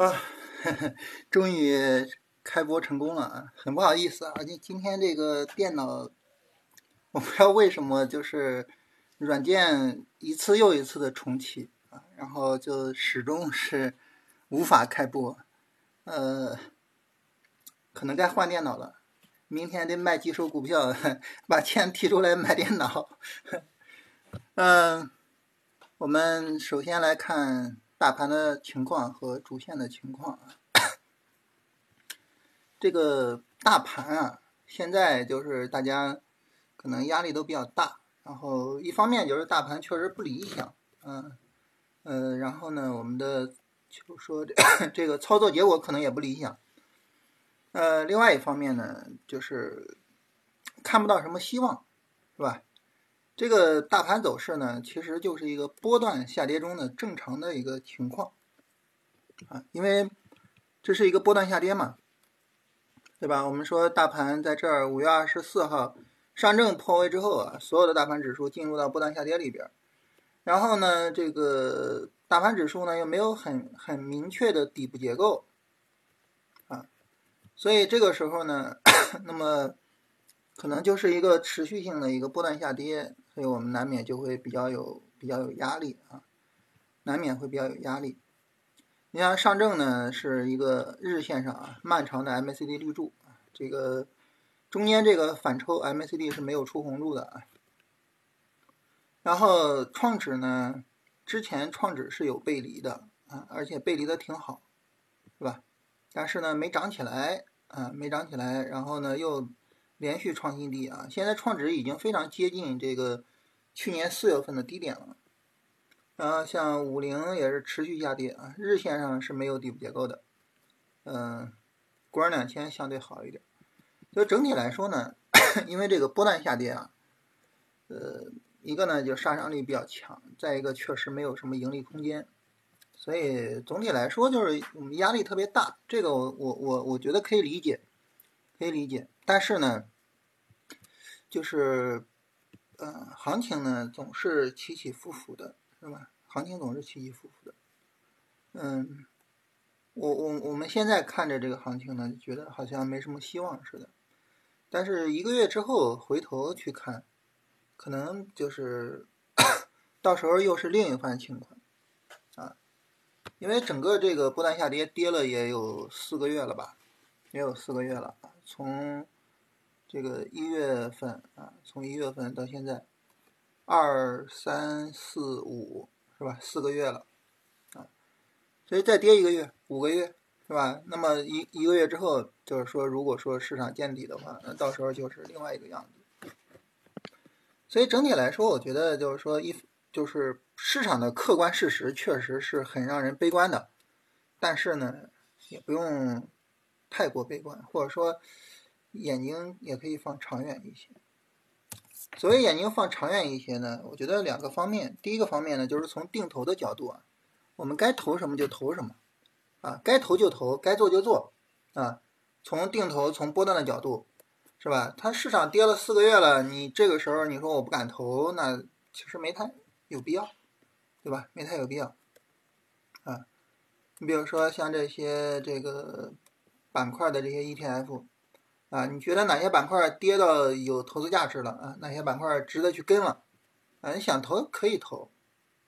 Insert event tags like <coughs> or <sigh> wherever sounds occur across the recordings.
啊，终于开播成功了啊！很不好意思啊，今今天这个电脑，我不知道为什么就是软件一次又一次的重启啊，然后就始终是无法开播，呃，可能该换电脑了，明天得卖几手股票，<laughs> 把钱提出来买电脑。嗯，<laughs> 我们首先来看。大盘的情况和主线的情况啊，这个大盘啊，现在就是大家可能压力都比较大，然后一方面就是大盘确实不理想，嗯，呃，然后呢，我们的就说这个操作结果可能也不理想，呃，另外一方面呢，就是看不到什么希望，是吧？这个大盘走势呢，其实就是一个波段下跌中的正常的一个情况，啊，因为这是一个波段下跌嘛，对吧？我们说大盘在这儿五月二十四号上证破位之后啊，所有的大盘指数进入到波段下跌里边，然后呢，这个大盘指数呢又没有很很明确的底部结构，啊，所以这个时候呢，<coughs> 那么可能就是一个持续性的一个波段下跌。所以我们难免就会比较有比较有压力啊，难免会比较有压力。你像上证呢，是一个日线上啊漫长的 MACD 绿柱，这个中间这个反抽 MACD 是没有出红柱的啊。然后创指呢，之前创指是有背离的啊，而且背离的挺好，是吧？但是呢，没涨起来啊，没涨起来，然后呢又连续创新低啊，现在创指已经非常接近这个。去年四月份的低点了，然后像五零也是持续下跌啊，日线上是没有底部结构的，嗯，国安两千相对好一点，所以整体来说呢，<coughs> 因为这个波段下跌啊，呃，一个呢就杀伤力比较强，再一个确实没有什么盈利空间，所以总体来说就是压力特别大，这个我我我我觉得可以理解，可以理解，但是呢，就是。嗯，行情呢总是起起伏伏的，是吧？行情总是起起伏伏的。嗯，我我我们现在看着这个行情呢，觉得好像没什么希望似的。但是一个月之后回头去看，可能就是 <coughs> 到时候又是另一番情况啊。因为整个这个波段下跌跌了也有四个月了吧，也有四个月了，从。这个一月份啊，从一月份到现在，二三四五是吧？四个月了啊，所以再跌一个月，五个月是吧？那么一一个月之后，就是说，如果说市场见底的话，那到时候就是另外一个样子。所以整体来说，我觉得就是说，一就是市场的客观事实确实是很让人悲观的，但是呢，也不用太过悲观，或者说。眼睛也可以放长远一些。所谓眼睛放长远一些呢，我觉得两个方面。第一个方面呢，就是从定投的角度啊，我们该投什么就投什么，啊，该投就投，该做就做，啊，从定投从波段的角度，是吧？它市场跌了四个月了，你这个时候你说我不敢投，那其实没太有必要，对吧？没太有必要，啊，你比如说像这些这个板块的这些 ETF。啊，你觉得哪些板块跌到有投资价值了啊？哪些板块值得去跟了？啊，你想投可以投，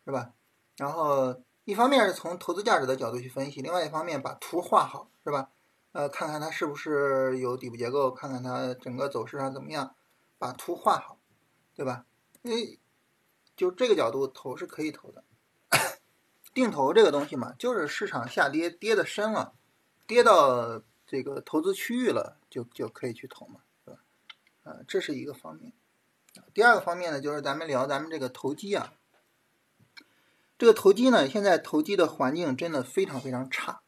是吧？然后一方面是从投资价值的角度去分析，另外一方面把图画好，是吧？呃，看看它是不是有底部结构，看看它整个走势上怎么样，把图画好，对吧？因为就这个角度投是可以投的。定投这个东西嘛，就是市场下跌跌的深了，跌到。这个投资区域了，就就可以去投嘛，是吧？啊，这是一个方面。第二个方面呢，就是咱们聊咱们这个投机啊。这个投机呢，现在投机的环境真的非常非常差。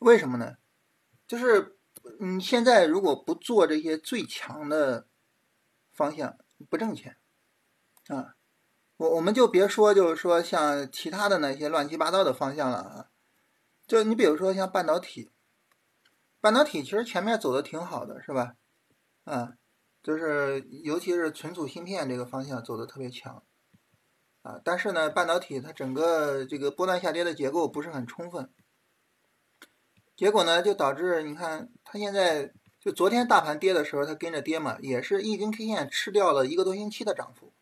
为什么呢？就是你现在如果不做这些最强的方向，不挣钱啊。我我们就别说，就是说像其他的那些乱七八糟的方向了啊。就你比如说像半导体。半导体其实前面走的挺好的，是吧？啊，就是尤其是存储芯片这个方向走的特别强，啊，但是呢，半导体它整个这个波段下跌的结构不是很充分，结果呢就导致你看它现在就昨天大盘跌的时候，它跟着跌嘛，也是一根 K 线吃掉了一个多星期的涨幅，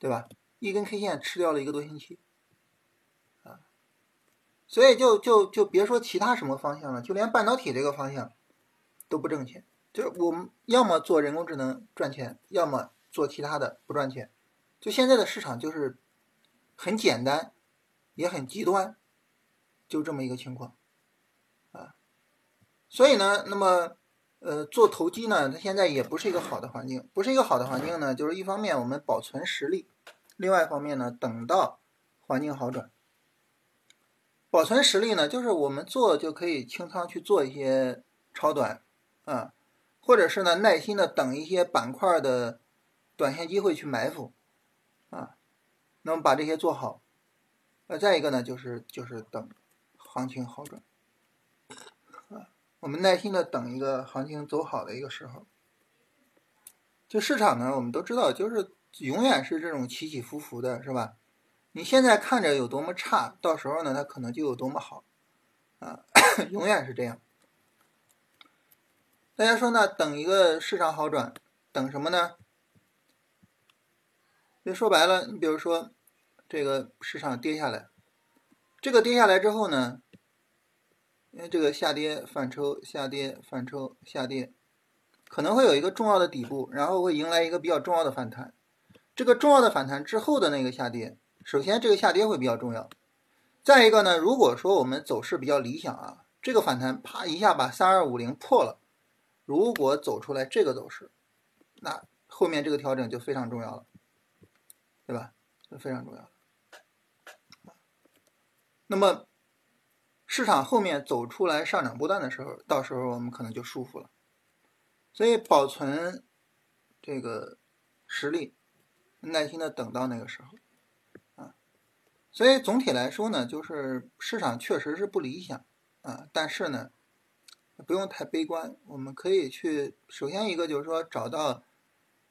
对吧？一根 K 线吃掉了一个多星期，所以就就就别说其他什么方向了，就连半导体这个方向都不挣钱。就是我们要么做人工智能赚钱，要么做其他的不赚钱。就现在的市场就是很简单，也很极端，就这么一个情况，啊，所以呢，那么呃做投机呢，它现在也不是一个好的环境，不是一个好的环境呢，就是一方面我们保存实力。另外一方面呢，等到环境好转，保存实力呢，就是我们做就可以清仓去做一些超短，啊，或者是呢耐心的等一些板块的短线机会去埋伏，啊，那么把这些做好，呃，再一个呢就是就是等行情好转，啊，我们耐心的等一个行情走好的一个时候，就市场呢，我们都知道就是。永远是这种起起伏伏的，是吧？你现在看着有多么差，到时候呢，它可能就有多么好，啊，<coughs> 永远是这样。大家说呢？等一个市场好转，等什么呢？就说白了，你比如说这个市场跌下来，这个跌下来之后呢，因为这个下跌反抽，下跌反抽，下跌，可能会有一个重要的底部，然后会迎来一个比较重要的反弹。这个重要的反弹之后的那个下跌，首先这个下跌会比较重要。再一个呢，如果说我们走势比较理想啊，这个反弹啪一下把三二五零破了，如果走出来这个走势，那后面这个调整就非常重要了，对吧？就非常重要。那么市场后面走出来上涨波段的时候，到时候我们可能就舒服了。所以保存这个实力。耐心的等到那个时候，所以总体来说呢，就是市场确实是不理想，啊，但是呢，不用太悲观，我们可以去，首先一个就是说找到，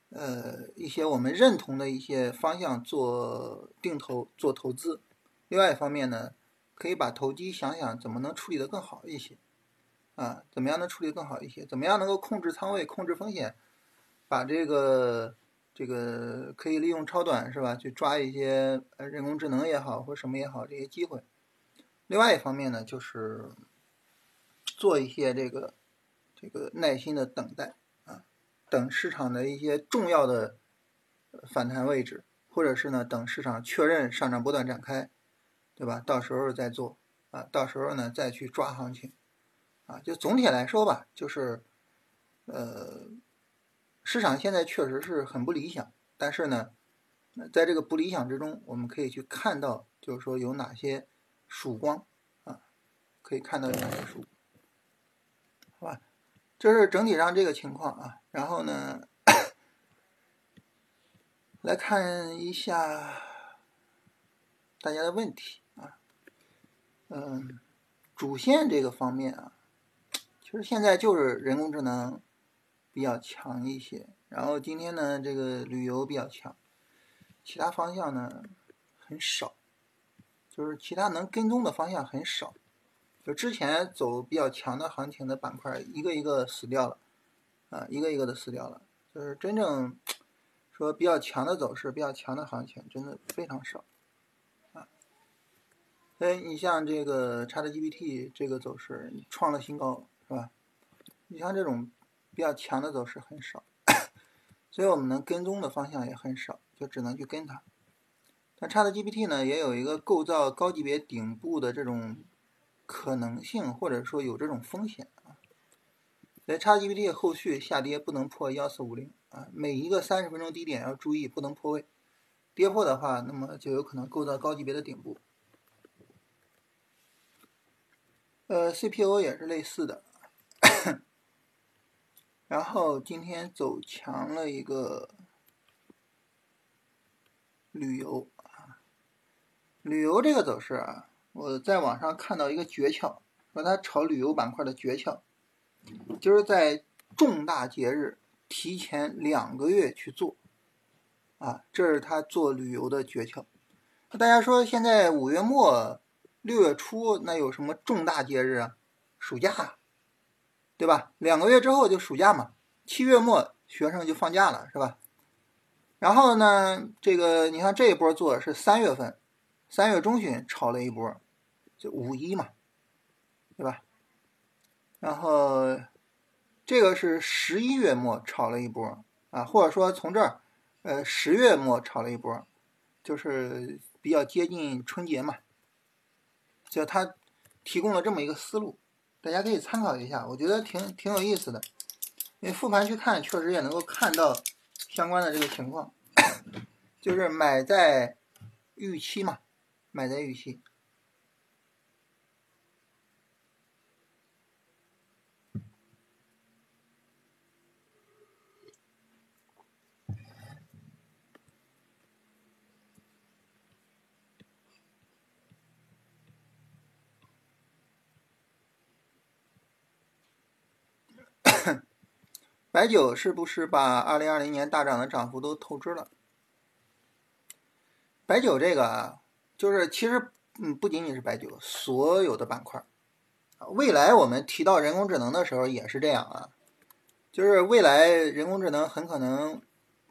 呃，一些我们认同的一些方向做定投做投资，另外一方面呢，可以把投机想想怎么能处理的更好一些，啊，怎么样能处理更好一些，怎么样能够控制仓位、控制风险，把这个。这个可以利用超短是吧？去抓一些呃人工智能也好，或什么也好这些机会。另外一方面呢，就是做一些这个这个耐心的等待啊，等市场的一些重要的反弹位置，或者是呢等市场确认上涨波段展开，对吧？到时候再做啊，到时候呢再去抓行情啊。就总体来说吧，就是呃。市场现在确实是很不理想，但是呢，在这个不理想之中，我们可以去看到，就是说有哪些曙光啊，可以看到有哪些曙，好吧？这是整体上这个情况啊。然后呢，<coughs> 来看一下大家的问题啊，嗯，主线这个方面啊，其实现在就是人工智能。比较强一些，然后今天呢，这个旅游比较强，其他方向呢很少，就是其他能跟踪的方向很少，就之前走比较强的行情的板块，一个一个死掉了，啊，一个一个的死掉了，就是真正说比较强的走势、比较强的行情，真的非常少，啊，所以你像这个 ChatGPT 这个走势创了新高，是吧？你像这种。比较强的走势很少，所以我们能跟踪的方向也很少，就只能去跟它。但 ChatGPT 呢，也有一个构造高级别顶部的这种可能性，或者说有这种风险啊。所以 ChatGPT 后续下跌不能破幺四五零啊，每一个三十分钟低点要注意不能破位，跌破的话，那么就有可能构造高级别的顶部。呃，CPU 也是类似的。然后今天走强了一个旅游啊，旅游这个走势啊，我在网上看到一个诀窍，说他炒旅游板块的诀窍，就是在重大节日提前两个月去做，啊，这是他做旅游的诀窍。那大家说现在五月末六月初那有什么重大节日啊？暑假，对吧？两个月之后就暑假嘛，七月末学生就放假了，是吧？然后呢，这个你看这一波做是三月份，三月中旬炒了一波，就五一嘛，对吧？然后这个是十一月末炒了一波啊，或者说从这儿，呃，十月末炒了一波，就是比较接近春节嘛，就他提供了这么一个思路，大家可以参考一下，我觉得挺挺有意思的，因为复盘去看，确实也能够看到相关的这个情况，<coughs> 就是买在预期嘛，买在预期。白酒是不是把二零二零年大涨的涨幅都透支了？白酒这个啊，就是其实嗯，不仅仅是白酒，所有的板块，未来我们提到人工智能的时候也是这样啊，就是未来人工智能很可能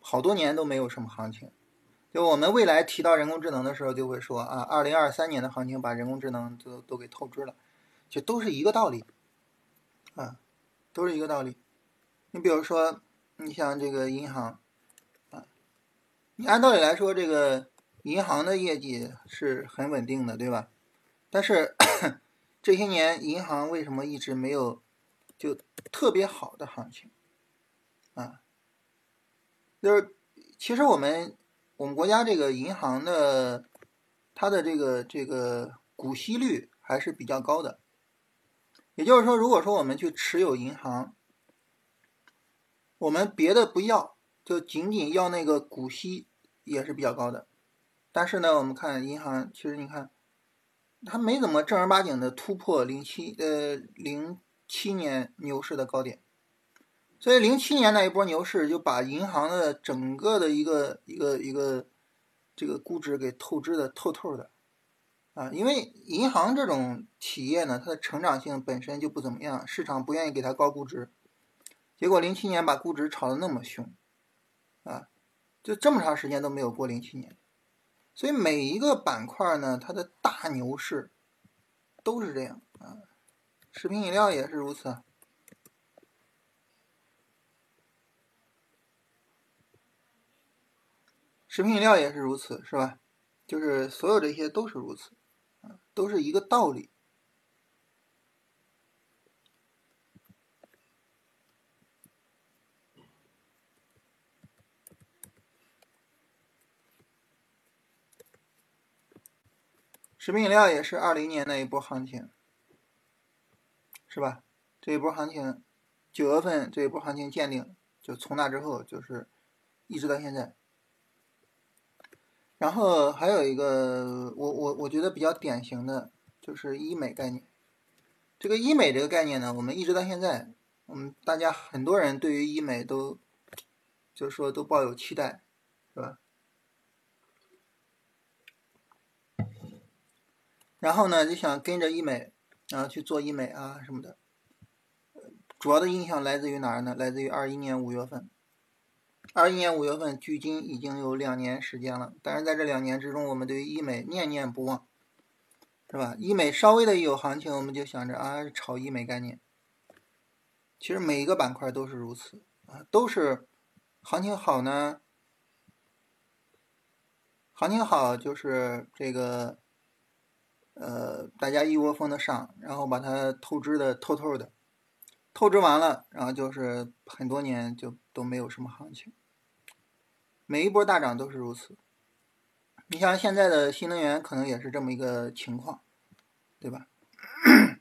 好多年都没有什么行情。就我们未来提到人工智能的时候，就会说啊，二零二三年的行情把人工智能都都给透支了，就都是一个道理啊，都是一个道理。你比如说，你像这个银行，啊，你按道理来说，这个银行的业绩是很稳定的，对吧？但是 <coughs> 这些年银行为什么一直没有就特别好的行情？啊，就是其实我们我们国家这个银行的它的这个这个股息率还是比较高的，也就是说，如果说我们去持有银行，我们别的不要，就仅仅要那个股息也是比较高的。但是呢，我们看银行，其实你看，它没怎么正儿八经的突破零七呃零七年牛市的高点。所以零七年那一波牛市就把银行的整个的一个一个一个这个估值给透支的透透的啊！因为银行这种企业呢，它的成长性本身就不怎么样，市场不愿意给它高估值。结果零七年把估值炒得那么凶，啊，就这么长时间都没有过零七年，所以每一个板块呢，它的大牛市都是这样啊，食品饮料也是如此，食品饮料也是如此，是吧？就是所有这些都是如此，啊，都是一个道理。食品饮料也是二零年那一波行情，是吧？这一波行情，九月份这一波行情见顶，就从那之后就是一直到现在。然后还有一个，我我我觉得比较典型的就是医美概念。这个医美这个概念呢，我们一直到现在，我们大家很多人对于医美都，就是说都抱有期待，是吧？然后呢，就想跟着医美，然后去做医美啊什么的。主要的印象来自于哪儿呢？来自于二一年五月份。二一年五月份，距今已经有两年时间了。但是在这两年之中，我们对于医美念念不忘，是吧？医美稍微的一有行情，我们就想着啊，炒医美概念。其实每一个板块都是如此啊，都是行情好呢，行情好就是这个。呃，大家一窝蜂的上，然后把它透支的透透的，透支完了，然后就是很多年就都没有什么行情。每一波大涨都是如此。你像现在的新能源，可能也是这么一个情况，对吧？<coughs>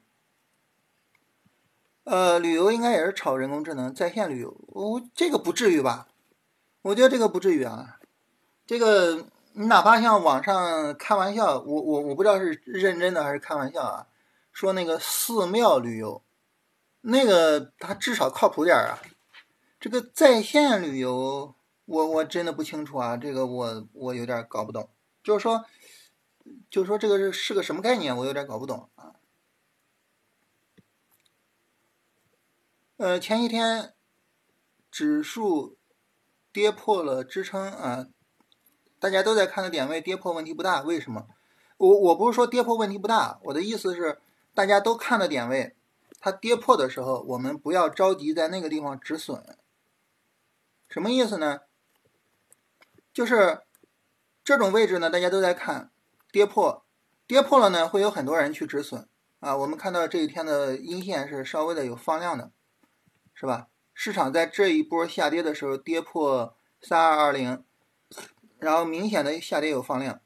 呃，旅游应该也是炒人工智能在线旅游，我这个不至于吧？我觉得这个不至于啊，这个。你哪怕像网上开玩笑，我我我不知道是认真的还是开玩笑啊，说那个寺庙旅游，那个它至少靠谱点啊。这个在线旅游，我我真的不清楚啊，这个我我有点搞不懂。就是说，就是说这个是是个什么概念，我有点搞不懂啊。呃，前一天指数跌破了支撑啊，大家都在看的点位跌破问题不大，为什么？我我不是说跌破问题不大，我的意思是大家都看的点位，它跌破的时候，我们不要着急在那个地方止损。什么意思呢？就是这种位置呢，大家都在看跌破，跌破了呢，会有很多人去止损啊。我们看到这一天的阴线是稍微的有放量的，是吧？市场在这一波下跌的时候跌破三二二零，然后明显的下跌有放量。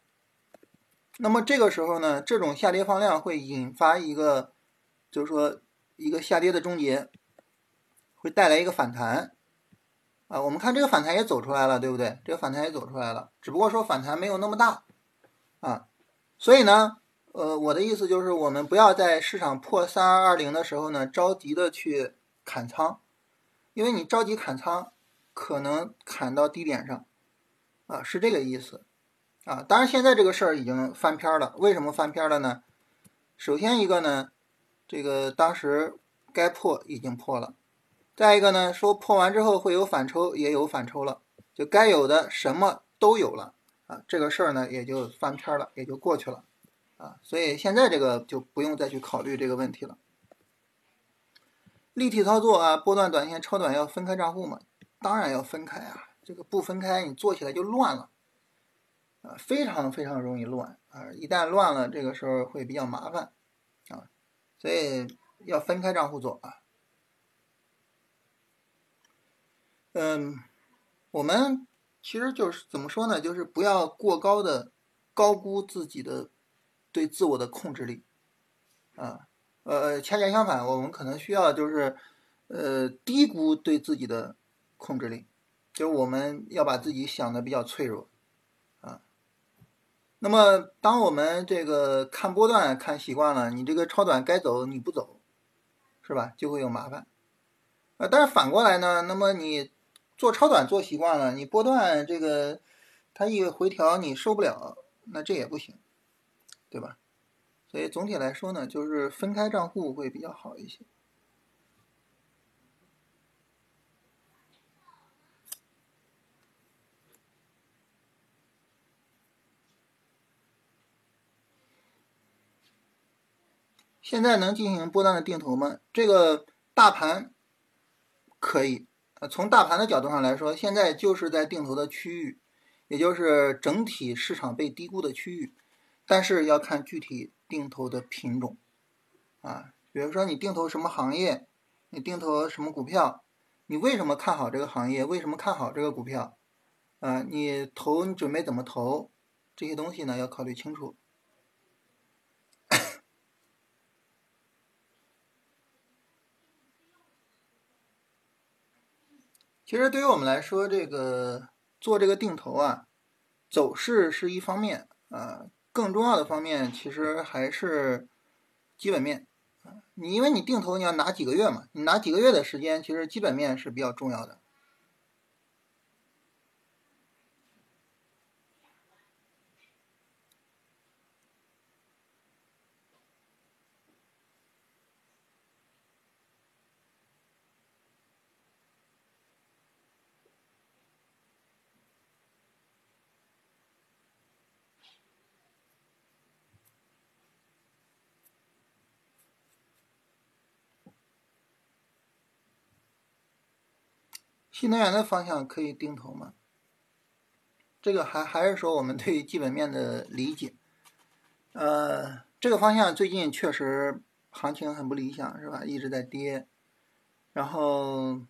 那么这个时候呢，这种下跌放量会引发一个，就是说一个下跌的终结，会带来一个反弹，啊，我们看这个反弹也走出来了，对不对？这个反弹也走出来了，只不过说反弹没有那么大，啊，所以呢，呃，我的意思就是，我们不要在市场破三二二零的时候呢，着急的去砍仓，因为你着急砍仓，可能砍到低点上，啊，是这个意思。啊，当然现在这个事儿已经翻篇了。为什么翻篇了呢？首先一个呢，这个当时该破已经破了；再一个呢，说破完之后会有反抽，也有反抽了，就该有的什么都有了啊。这个事儿呢也就翻篇了，也就过去了啊。所以现在这个就不用再去考虑这个问题了。立体操作啊，波段短线超短要分开账户嘛？当然要分开啊，这个不分开你做起来就乱了。啊非常非常容易乱啊！一旦乱了，这个时候会比较麻烦啊，所以要分开账户做啊。嗯，我们其实就是怎么说呢？就是不要过高的高估自己的对自我的控制力啊。呃，恰恰相反，我们可能需要就是呃低估对自己的控制力，就我们要把自己想的比较脆弱。啊那么，当我们这个看波段看习惯了，你这个超短该走你不走，是吧？就会有麻烦。呃，但是反过来呢，那么你做超短做习惯了，你波段这个它一回调你受不了，那这也不行，对吧？所以总体来说呢，就是分开账户会比较好一些。现在能进行波段的定投吗？这个大盘可以，呃，从大盘的角度上来说，现在就是在定投的区域，也就是整体市场被低估的区域。但是要看具体定投的品种，啊，比如说你定投什么行业，你定投什么股票，你为什么看好这个行业？为什么看好这个股票？啊，你投你准备怎么投？这些东西呢要考虑清楚。其实对于我们来说，这个做这个定投啊，走势是一方面啊，更重要的方面其实还是基本面啊。你因为你定投你要拿几个月嘛，你拿几个月的时间，其实基本面是比较重要的。新能源的方向可以定投吗？这个还还是说我们对基本面的理解，呃，这个方向最近确实行情很不理想，是吧？一直在跌，然后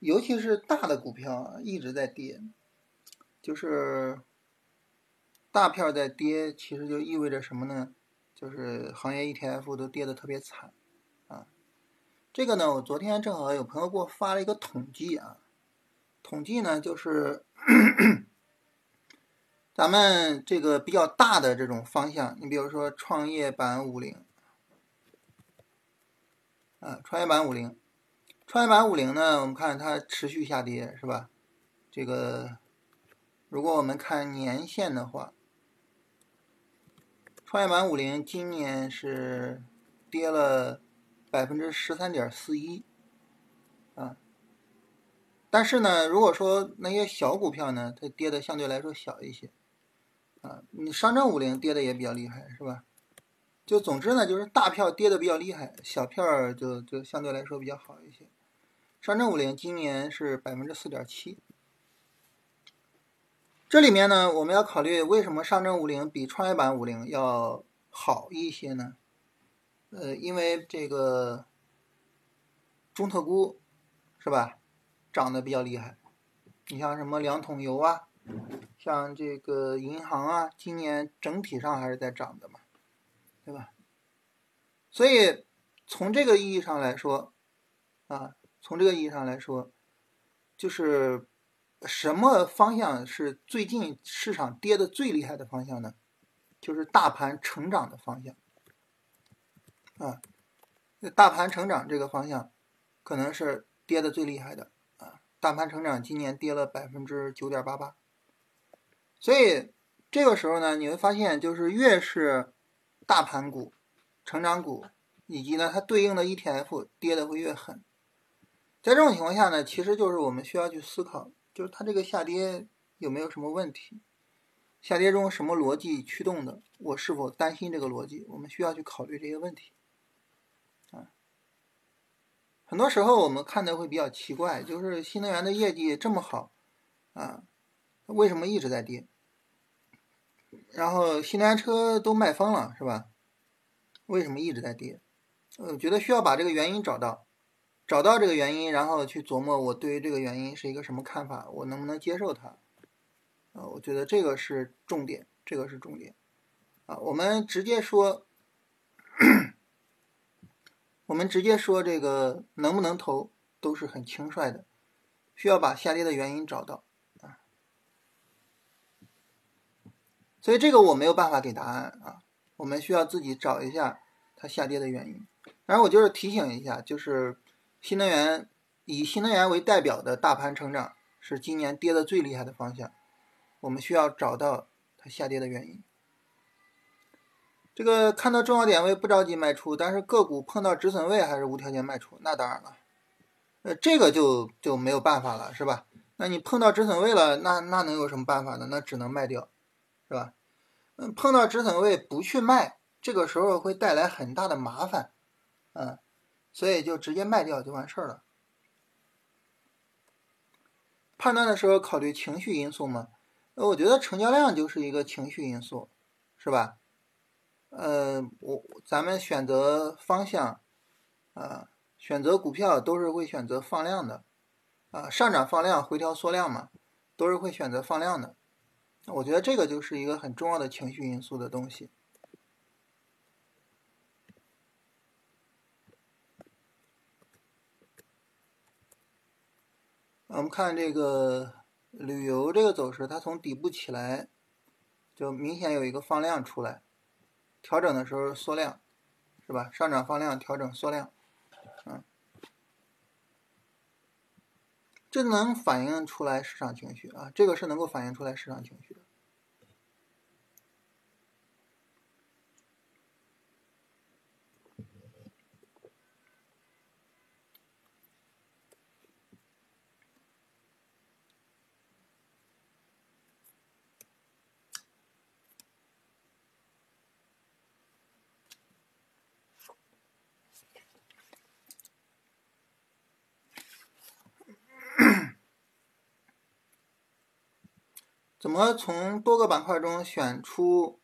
尤其是大的股票一直在跌，就是大票在跌，其实就意味着什么呢？就是行业 ETF 都跌的特别惨啊。这个呢，我昨天正好有朋友给我发了一个统计啊。统计呢，就是 <coughs> 咱们这个比较大的这种方向，你比如说创业板五零，啊，创业板五零，创业板五零呢，我们看它持续下跌，是吧？这个如果我们看年线的话，创业板五零今年是跌了百分之十三点四一。但是呢，如果说那些小股票呢，它跌的相对来说小一些，啊，你上证五零跌的也比较厉害，是吧？就总之呢，就是大票跌的比较厉害，小票就就相对来说比较好一些。上证五零今年是百分之四点七，这里面呢，我们要考虑为什么上证五零比创业板五零要好一些呢？呃，因为这个中特估是吧，涨得比较厉害。你像什么两桶油啊，像这个银行啊，今年整体上还是在涨的嘛，对吧？所以从这个意义上来说，啊，从这个意义上来说，就是什么方向是最近市场跌的最厉害的方向呢？就是大盘成长的方向。啊，大盘成长这个方向可能是跌的最厉害的！大盘成长今年跌了百分之九点八八，所以这个时候呢，你会发现就是越是大盘股、成长股，以及呢它对应的 ETF 跌的会越狠。在这种情况下呢，其实就是我们需要去思考，就是它这个下跌有没有什么问题？下跌中什么逻辑驱动的？我是否担心这个逻辑？我们需要去考虑这些问题。很多时候我们看的会比较奇怪，就是新能源的业绩这么好，啊，为什么一直在跌？然后新能源车都卖疯了，是吧？为什么一直在跌？我觉得需要把这个原因找到，找到这个原因，然后去琢磨我对于这个原因是一个什么看法，我能不能接受它？啊，我觉得这个是重点，这个是重点。啊，我们直接说。我们直接说这个能不能投都是很轻率的，需要把下跌的原因找到啊。所以这个我没有办法给答案啊，我们需要自己找一下它下跌的原因。然后我就是提醒一下，就是新能源以新能源为代表的大盘成长是今年跌的最厉害的方向，我们需要找到它下跌的原因。这个看到重要点位不着急卖出，但是个股碰到止损位还是无条件卖出，那当然了，呃，这个就就没有办法了，是吧？那你碰到止损位了，那那能有什么办法呢？那只能卖掉，是吧？嗯，碰到止损位不去卖，这个时候会带来很大的麻烦，嗯，所以就直接卖掉就完事儿了。判断的时候考虑情绪因素吗？呃，我觉得成交量就是一个情绪因素，是吧？呃，我咱们选择方向，啊，选择股票都是会选择放量的，啊，上涨放量，回调缩量嘛，都是会选择放量的。我觉得这个就是一个很重要的情绪因素的东西。我们看这个旅游这个走势，它从底部起来，就明显有一个放量出来。调整的时候缩量，是吧？上涨放量，调整缩量，嗯，这能反映出来市场情绪啊，这个是能够反映出来市场情绪的。怎么从多个板块中选出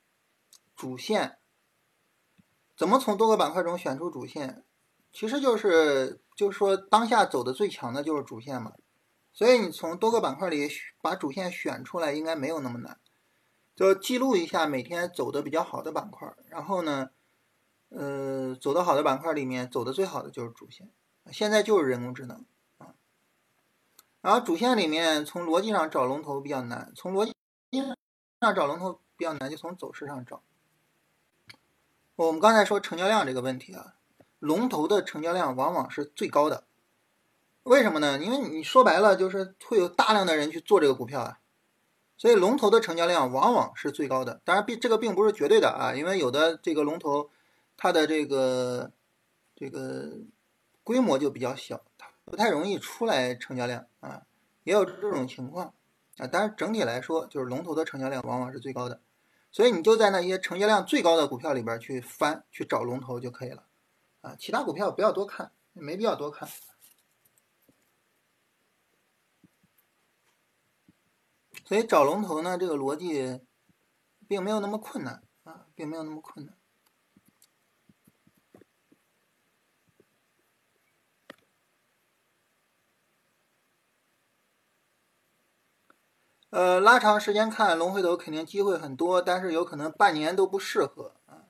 主线？怎么从多个板块中选出主线？其实就是，就是说当下走的最强的就是主线嘛。所以你从多个板块里把主线选出来，应该没有那么难。就记录一下每天走的比较好的板块，然后呢，呃，走的好的板块里面走的最好的就是主线。现在就是人工智能。然后主线里面，从逻辑上找龙头比较难，从逻辑上找龙头比较难，就从走势上找。我们刚才说成交量这个问题啊，龙头的成交量往往是最高的，为什么呢？因为你说白了就是会有大量的人去做这个股票啊，所以龙头的成交量往往是最高的。当然，并这个并不是绝对的啊，因为有的这个龙头它的这个这个规模就比较小。不太容易出来成交量啊，也有这种情况啊。但是整体来说，就是龙头的成交量往往是最高的，所以你就在那些成交量最高的股票里边去翻去找龙头就可以了啊。其他股票不要多看，没必要多看。所以找龙头呢，这个逻辑并没有那么困难啊，并没有那么困难。呃，拉长时间看，龙回头肯定机会很多，但是有可能半年都不适合啊。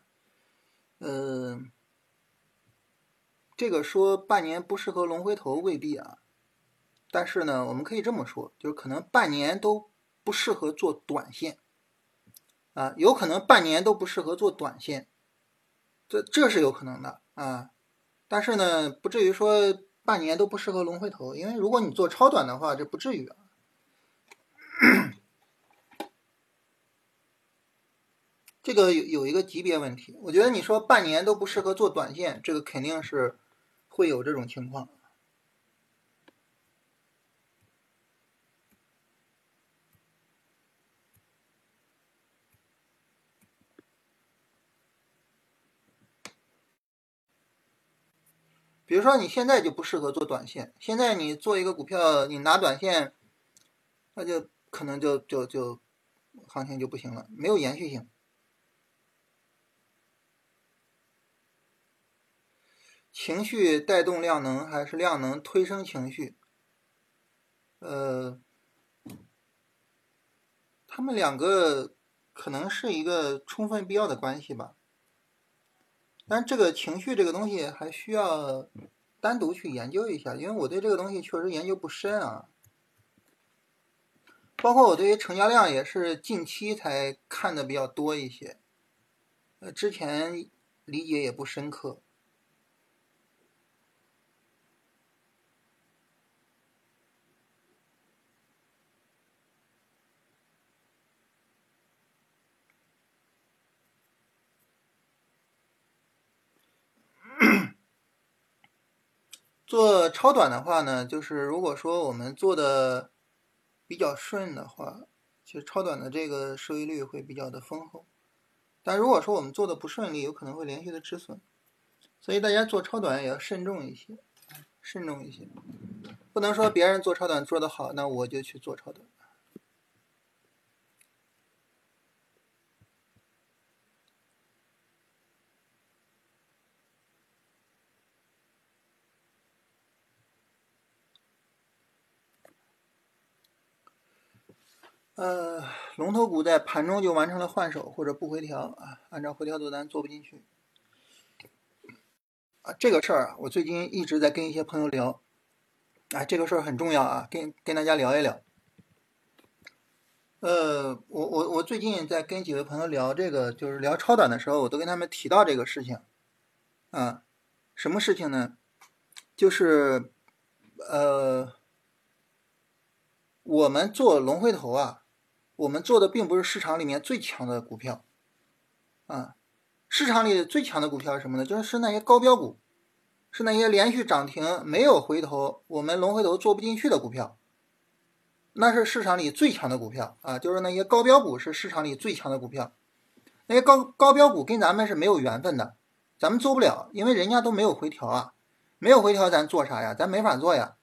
呃，这个说半年不适合龙回头未必啊，但是呢，我们可以这么说，就是可能半年都不适合做短线啊，有可能半年都不适合做短线，这这是有可能的啊。但是呢，不至于说半年都不适合龙回头，因为如果你做超短的话，这不至于啊。这个有有一个级别问题，我觉得你说半年都不适合做短线，这个肯定是会有这种情况。比如说你现在就不适合做短线，现在你做一个股票，你拿短线。那就可能就就就行情就不行了，没有延续性。情绪带动量能还是量能推升情绪？呃，他们两个可能是一个充分必要的关系吧。但这个情绪这个东西还需要单独去研究一下，因为我对这个东西确实研究不深啊。包括我对于成交量也是近期才看的比较多一些，呃，之前理解也不深刻。做超短的话呢，就是如果说我们做的。比较顺的话，其实超短的这个收益率会比较的丰厚。但如果说我们做的不顺利，有可能会连续的止损。所以大家做超短也要慎重一些，慎重一些，不能说别人做超短做的好，那我就去做超短。呃，龙头股在盘中就完成了换手或者不回调啊，按照回调做单做不进去啊。这个事儿啊，我最近一直在跟一些朋友聊，啊，这个事儿很重要啊，跟跟大家聊一聊。呃，我我我最近在跟几位朋友聊这个，就是聊超短的时候，我都跟他们提到这个事情啊。什么事情呢？就是呃，我们做龙回头啊。我们做的并不是市场里面最强的股票，啊，市场里最强的股票是什么呢？就是是那些高标股，是那些连续涨停没有回头，我们龙回头做不进去的股票，那是市场里最强的股票啊！就是那些高标股是市场里最强的股票，那些高高标股跟咱们是没有缘分的，咱们做不了，因为人家都没有回调啊，没有回调咱做啥呀？咱没法做呀，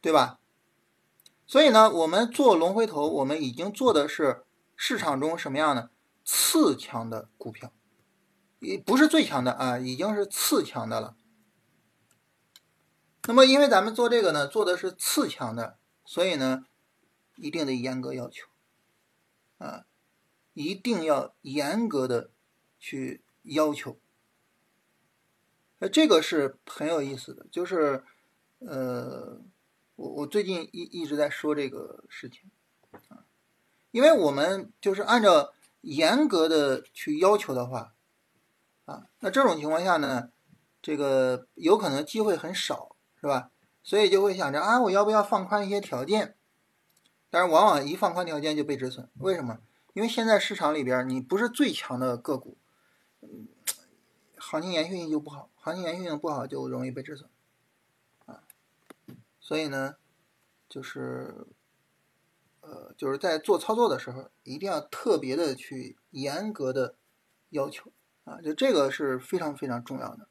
对吧？所以呢，我们做龙回头，我们已经做的是市场中什么样的次强的股票，也不是最强的啊，已经是次强的了。那么，因为咱们做这个呢，做的是次强的，所以呢，一定得严格要求啊，一定要严格的去要求。这个是很有意思的，就是呃。我我最近一一直在说这个事情啊，因为我们就是按照严格的去要求的话啊，那这种情况下呢，这个有可能机会很少，是吧？所以就会想着啊，我要不要放宽一些条件？但是往往一放宽条件就被止损，为什么？因为现在市场里边你不是最强的个股，行情延续性就不好，行情延续性不好就容易被止损。所以呢，就是呃，就是在做操作的时候，一定要特别的去严格的要求啊，就这个是非常非常重要的。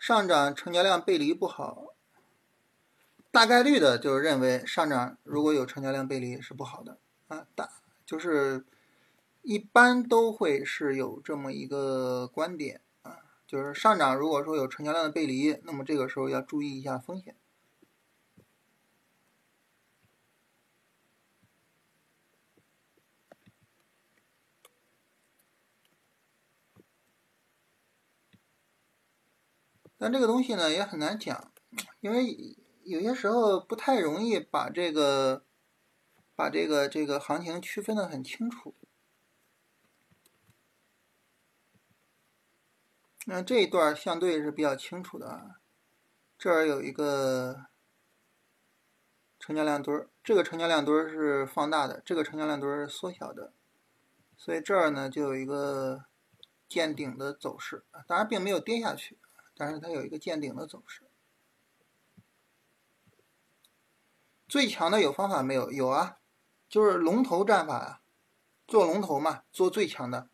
上涨成交量背离不好，大概率的就是认为上涨如果有成交量背离是不好的啊，大就是一般都会是有这么一个观点，就是上涨如果说有成交量的背离，那么这个时候要注意一下风险。但这个东西呢也很难讲，因为有些时候不太容易把这个把这个这个行情区分的很清楚。那这一段相对是比较清楚的啊，这儿有一个成交量堆儿，这个成交量堆儿是放大的，这个成交量堆儿是缩小的，所以这儿呢就有一个见顶的走势，当然并没有跌下去。但是它有一个见顶的走势，最强的有方法没有？有啊，就是龙头战法啊，做龙头嘛，做最强的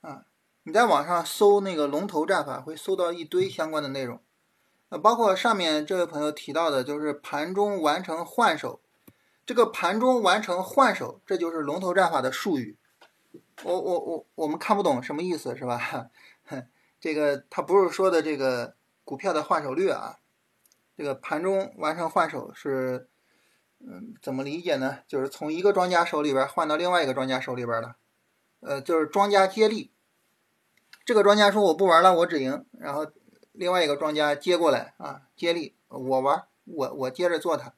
啊。你在网上搜那个龙头战法，会搜到一堆相关的内容，呃，包括上面这位朋友提到的，就是盘中完成换手，这个盘中完成换手，这就是龙头战法的术语。我我我我们看不懂什么意思是吧？<laughs> 这个他不是说的这个股票的换手率啊，这个盘中完成换手是，嗯，怎么理解呢？就是从一个庄家手里边换到另外一个庄家手里边了，呃，就是庄家接力。这个庄家说我不玩了，我止盈，然后另外一个庄家接过来啊，接力，我玩，我我接着做它，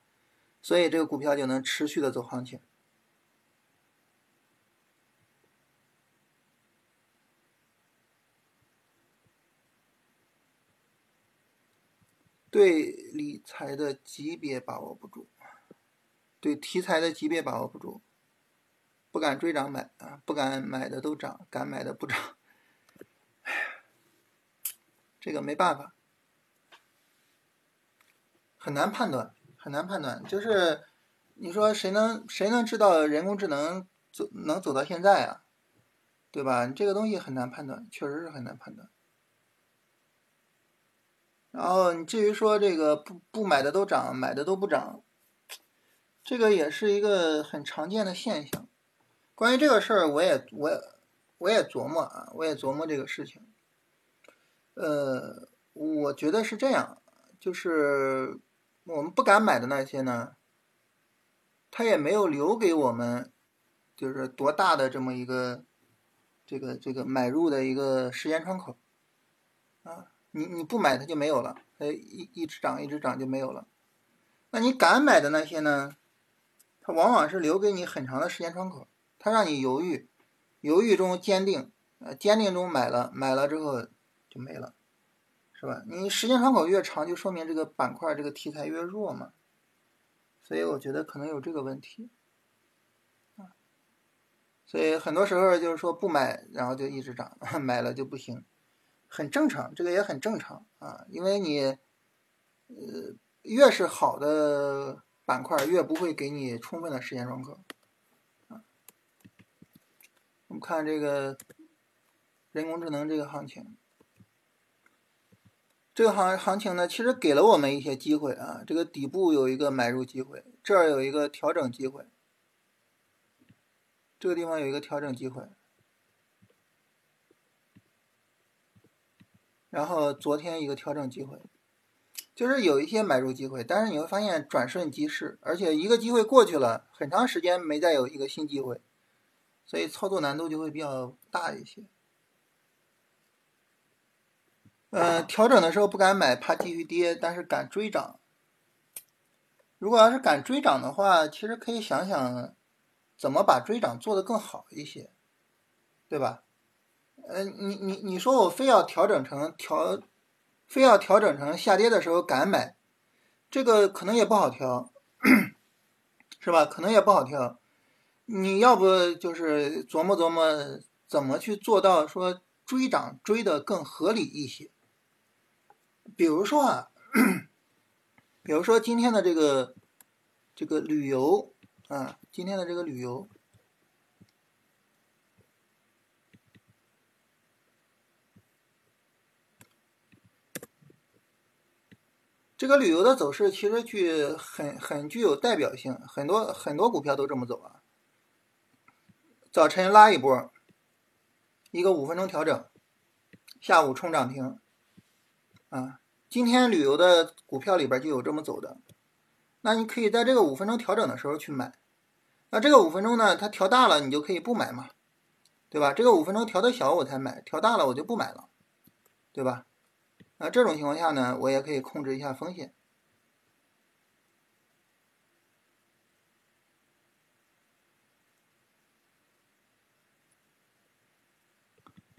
所以这个股票就能持续的走行情。对理财的级别把握不住，对题材的级别把握不住，不敢追涨买啊，不敢买的都涨，敢买的不涨。哎呀，这个没办法，很难判断，很难判断。就是你说谁能谁能知道人工智能走能走到现在啊？对吧？这个东西很难判断，确实是很难判断。然后你至于说这个不不买的都涨，买的都不涨，这个也是一个很常见的现象。关于这个事儿，我也我也我也琢磨啊，我也琢磨这个事情。呃，我觉得是这样，就是我们不敢买的那些呢，他也没有留给我们，就是多大的这么一个这个这个买入的一个时间窗口啊。你你不买它就没有了，它一一直涨一直涨就没有了。那你敢买的那些呢？它往往是留给你很长的时间窗口，它让你犹豫，犹豫中坚定，呃，坚定中买了，买了之后就没了，是吧？你时间窗口越长，就说明这个板块这个题材越弱嘛。所以我觉得可能有这个问题，啊，所以很多时候就是说不买，然后就一直涨，<laughs> 买了就不行。很正常，这个也很正常啊，因为你，呃，越是好的板块，越不会给你充分的时间窗口，我们看这个人工智能这个行情，这个行行情呢，其实给了我们一些机会啊，这个底部有一个买入机会，这儿有一个调整机会，这个地方有一个调整机会。然后昨天一个调整机会，就是有一些买入机会，但是你会发现转瞬即逝，而且一个机会过去了，很长时间没再有一个新机会，所以操作难度就会比较大一些。嗯，调整的时候不敢买，怕继续跌，但是敢追涨。如果要是敢追涨的话，其实可以想想怎么把追涨做得更好一些，对吧？呃，你你你说我非要调整成调，非要调整成下跌的时候敢买，这个可能也不好调，<coughs> 是吧？可能也不好调。你要不就是琢磨琢磨怎么去做到说追涨追的更合理一些。比如说啊，<clears throat> 比如说今天的这个这个旅游啊，今天的这个旅游。这个旅游的走势其实具很很具有代表性，很多很多股票都这么走啊。早晨拉一波，一个五分钟调整，下午冲涨停，啊，今天旅游的股票里边就有这么走的。那你可以在这个五分钟调整的时候去买，那这个五分钟呢，它调大了你就可以不买嘛，对吧？这个五分钟调的小我才买，调大了我就不买了，对吧？那这种情况下呢，我也可以控制一下风险。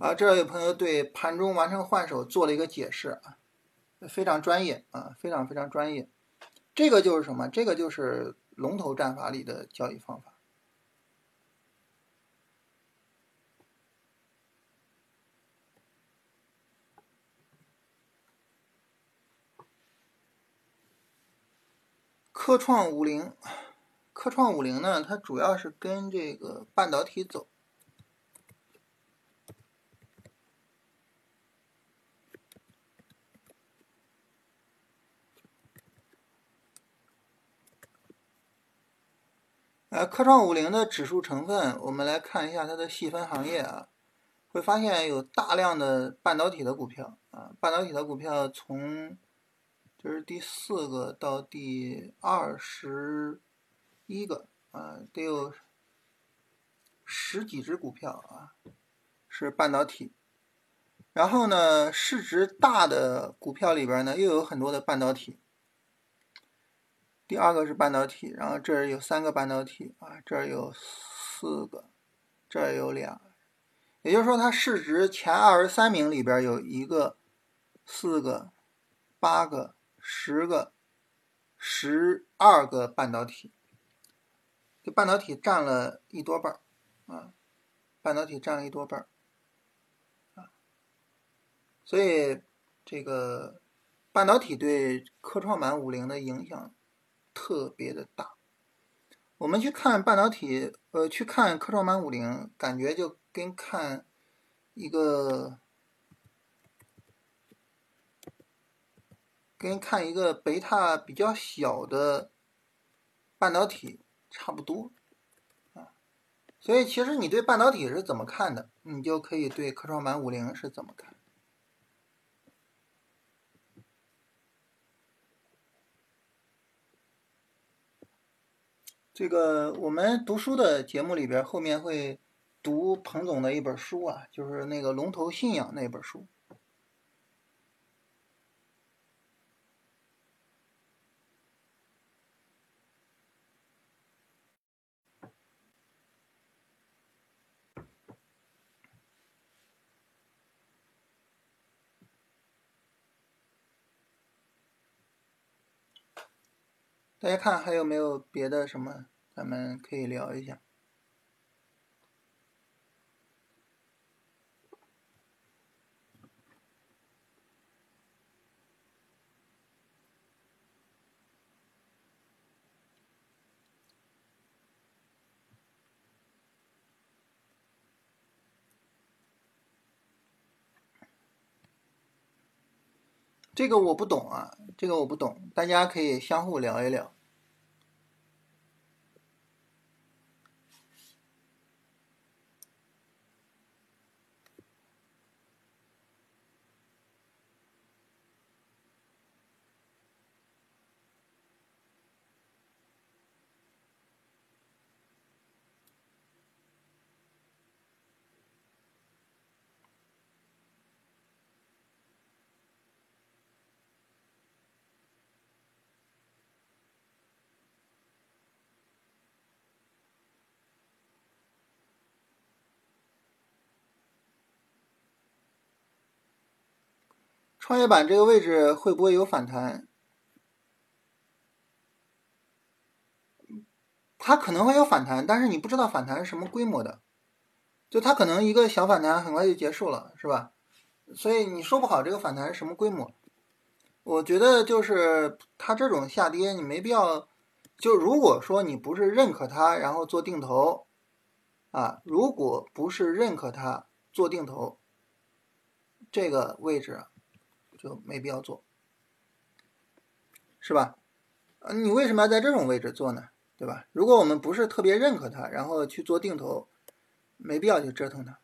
啊，这有朋友对盘中完成换手做了一个解释啊，非常专业啊，非常非常专业。这个就是什么？这个就是龙头战法里的交易方法。科创五零，科创五零呢，它主要是跟这个半导体走。呃，科创五零的指数成分，我们来看一下它的细分行业啊，会发现有大量的半导体的股票啊，半导体的股票从。这是第四个到第二十一个啊，得有十几只股票啊，是半导体。然后呢，市值大的股票里边呢，又有很多的半导体。第二个是半导体，然后这儿有三个半导体啊，这儿有四个，这儿有俩，也就是说，它市值前二十三名里边有一个、四个、八个。十个、十二个半导体，这半导体占了一多半啊，半导体占了一多半啊，所以这个半导体对科创板五零的影响特别的大。我们去看半导体，呃，去看科创板五零，感觉就跟看一个。跟看一个贝塔比较小的半导体差不多啊，所以其实你对半导体是怎么看的，你就可以对科创板五零是怎么看。这个我们读书的节目里边后面会读彭总的一本书啊，就是那个龙头信仰那本书。大家看还有没有别的什么，咱们可以聊一下。这个我不懂啊，这个我不懂，大家可以相互聊一聊。创业板这个位置会不会有反弹？它可能会有反弹，但是你不知道反弹是什么规模的，就它可能一个小反弹很快就结束了，是吧？所以你说不好这个反弹是什么规模。我觉得就是它这种下跌，你没必要。就如果说你不是认可它，然后做定投，啊，如果不是认可它做定投，这个位置就没必要做，是吧？你为什么要在这种位置做呢？对吧？如果我们不是特别认可它，然后去做定投，没必要去折腾它。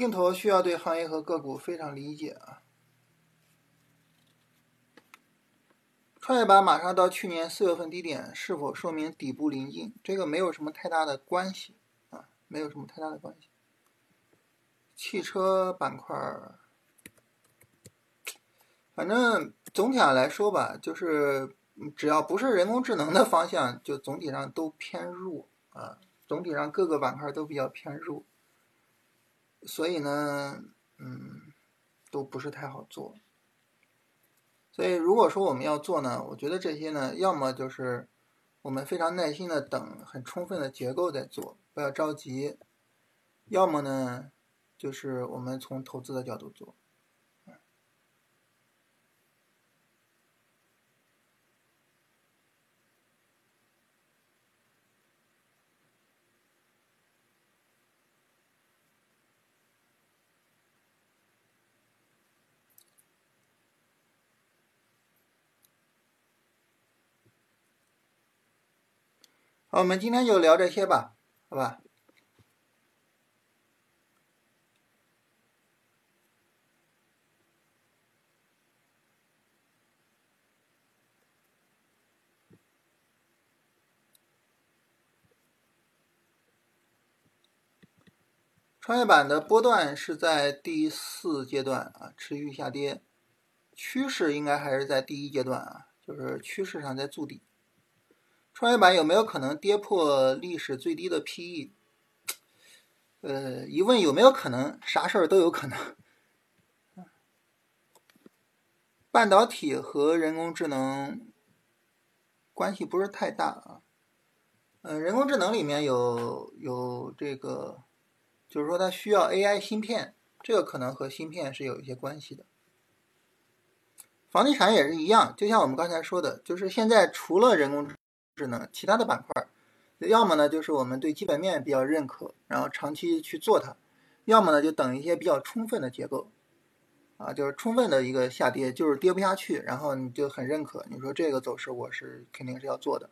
定投需要对行业和个股非常理解啊。创业板马上到去年四月份低点，是否说明底部临近？这个没有什么太大的关系啊，没有什么太大的关系。汽车板块，反正总体上来说吧，就是只要不是人工智能的方向，就总体上都偏弱啊。总体上各个板块都比较偏弱。所以呢，嗯，都不是太好做。所以如果说我们要做呢，我觉得这些呢，要么就是我们非常耐心的等很充分的结构再做，不要着急；要么呢，就是我们从投资的角度做。我们今天就聊这些吧，好吧？创业板的波段是在第四阶段啊，持续下跌，趋势应该还是在第一阶段啊，就是趋势上在筑底。创业板有没有可能跌破历史最低的 PE？<tsk> 呃，一问有没有可能，啥事儿都有可能。半导体和人工智能关系不是太大啊。嗯，人工智能里面有有这个，就是说它需要 AI 芯片，这个可能和芯片是有一些关系的。房地产也是一样，就像我们刚才说的，就是现在除了人工智智能，其他的板块，要么呢就是我们对基本面比较认可，然后长期去做它；要么呢就等一些比较充分的结构，啊，就是充分的一个下跌，就是跌不下去，然后你就很认可，你说这个走势我是肯定是要做的。